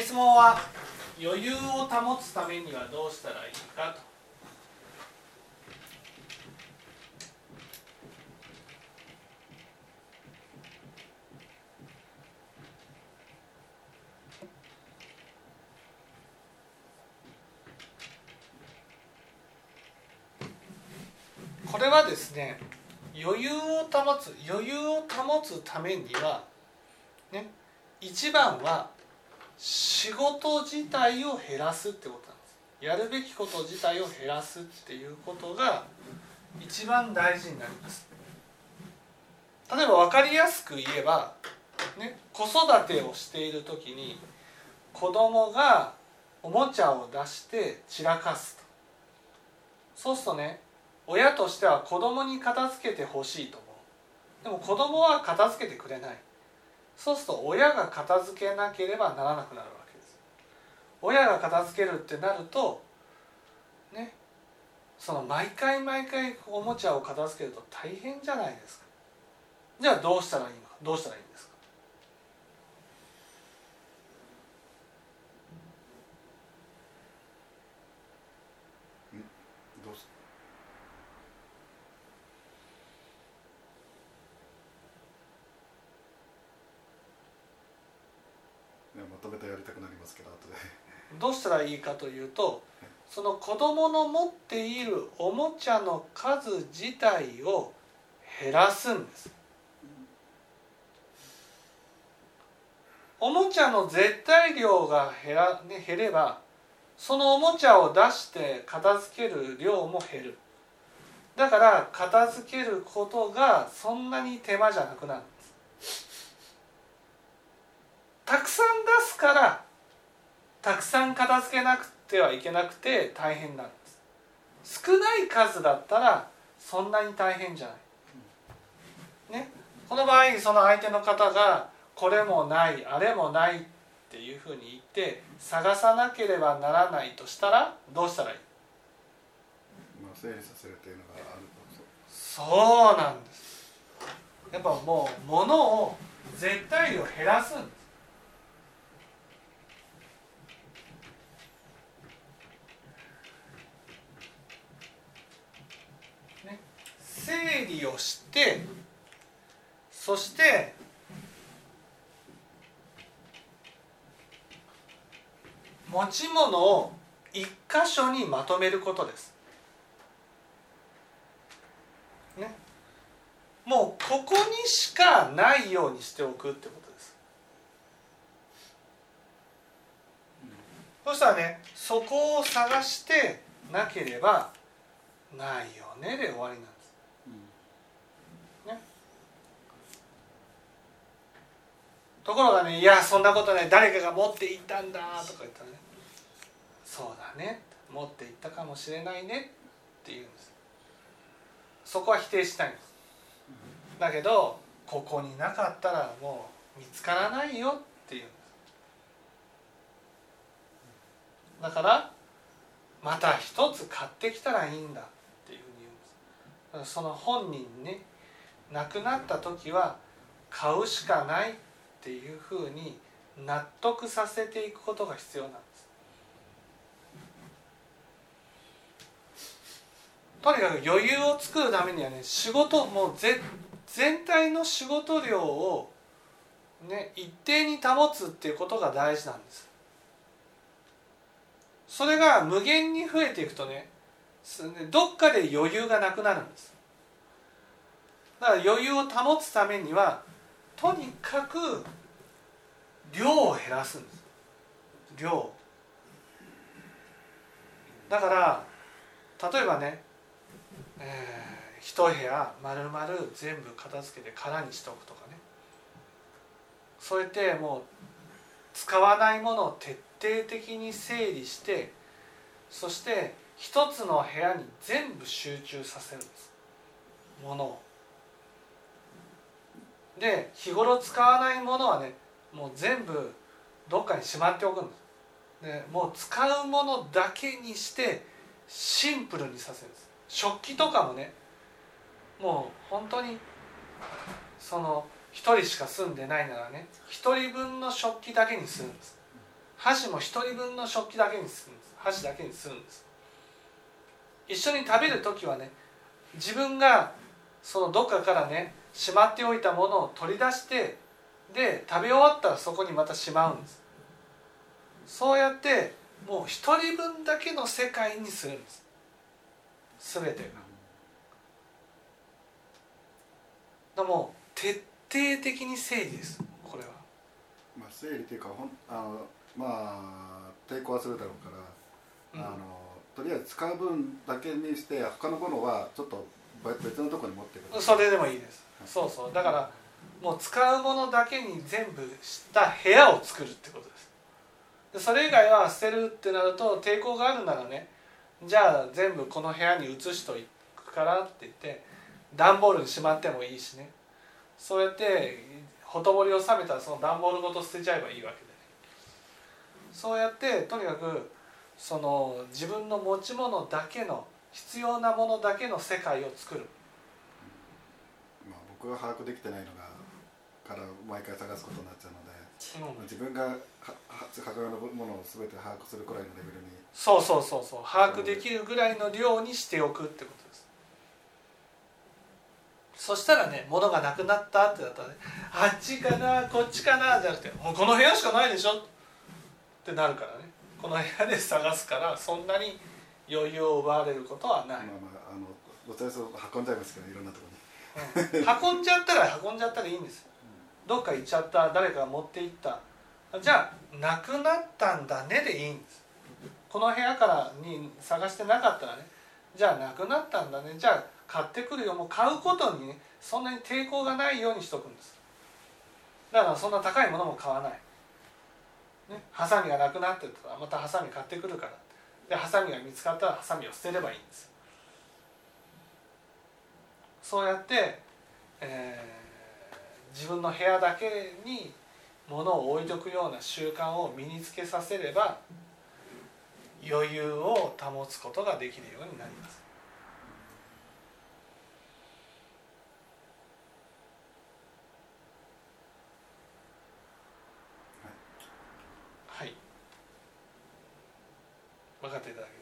質問は余裕を保つためにはどうしたらいいかと。これはですね余裕を保つ余裕を保つためにはね一番は仕事自体を減らすってことなんです。やるべきこと自体を減らすっていうことが一番大事になります。例えば分かりやすく言えば、ね、子育てをしている時に子供がおもちゃを出して散らかすと。そうするとね親としては子供に片付けてほしいと思う。でも子供は片付けてくれない。そうすると親が片付けなければならなくなるわけです。親が片付けるってなるとねその毎回毎回おもちゃを片付けると大変じゃないですか。じゃあどうしたらいいの？かどうしたらいいんですかどうすいやまとめてやりたくなりますけど後で。どうしたらいいかというとその子供の持っているおもちゃの数自体を減らすんです。おもちゃの絶対量が減ら、ね、減ればそのおもちゃを出して片付ける量も減る。だから片付けることがそんなに手間じゃなくなるんです。たくさん出すからたくさん片付けなくてはいけなくて大変なんです。少ない数だったらそんなに大変じゃない。ね。この場合その相手の方がこれもないあれもないっていうふうに言って探さなければならないとしたらどうしたらいい？まあ整理させるいうのがあると。そうなんです。やっぱもう物を絶対量減らすんですね整理をしてそして持ち物を一箇所にまとめることです、もうここにしかないようにしておくってことです。そしたらねそこを探してなければないよねで終わりなんです。ね、ところがねいやそんなことね誰かが持っていったんだとか言ったらね。そうだね。持っていったかもしれないね。って言うんです。そこは否定したいんです。だけどここになかったらもう見つからないよ。っていうんです。だからまた一つ買ってきたらいいんだ。その本人ね亡くなった時は買うしかないっていうふうに納得させていくことが必要なんです。とにかく余裕を作るためにはね仕事もうぜ全体の仕事量をね一定に保つっていうことが大事なんです。それが無限に増えていくとねどっかで余裕がなくなるんです。だから余裕を保つためにはとにかく量を減らすんです。量だから例えばねえー、一部屋丸々全部片付けて空にしておくとかね。そうやってもう使わないものを徹底的に整理してそして一つの部屋に全部集中させるんですものを。で日頃使わないものはねもう全部どっかにしまっておくんです。でもう使うものだけにしてシンプルにさせるんです。食器とかもねもう本当にその1人しか住んでないならね1人分の食器だけにするんです箸も1人分の食器だけにするんです箸だけにするんです一緒に食べる時はね自分がそのどっかからねしまっておいたものを取り出してで食べ終わったらそこにまたしまうんです。そうやってもう一人分だけの世界にするんです。全てが。でも徹底的に整理ですこれは。まあ整理っていうかほんあのまあ抵抗はするだろうから、うん。あのとりあえず使う分だけにして他のものはちょっと別のとこに持ってくるそれでもいいです。そうそう。だからもう使うものだけに全部した部屋を作るってことです。それ以外は捨てるってなると抵抗があるならねじゃあ全部この部屋に移しといくからって言って段ボールにしまってもいいしね。そうやってほとぼりを冷めたらその段ボールごと捨てちゃえばいいわけでね。そうやってとにかくその自分の持ち物だけの必要なものだけの世界を作る。まあ、僕は把握できてないのがから毎回探すことになっちゃうので、うん自分が母親のものを全て把握するくらいのレベルに。そうそうそうそう。把握できるぐらいの量にしておくってことです。そしたらね物がなくなったってなったらねあっちかなこっちかなじゃなくてもうこの部屋しかないでしょってなるからねこの部屋で探すからそんなに余裕を奪われることはない、まあまああのどちらにせよ運んじゃいますけどいろんなところにうん運んじゃったら運んじゃったらいいんですどっか行っちゃった誰かが持って行ったじゃあなくなったんだねでいいんですこの部屋からに探してなかったらねじゃあなくなったんだねじゃあ買ってくるよもう買うことにねそんなに抵抗がないようにしとくんですだからそんな高いものも買わないねハサミがなくなってたらまたハサミ買ってくるからでハサミが見つかったらハサミを捨てればいいんですそうやって、えー自分の部屋だけに物を置いとくような習慣を身につけさせれば余裕を保つことができるようになります。はい。分かっていただけたでしょうか。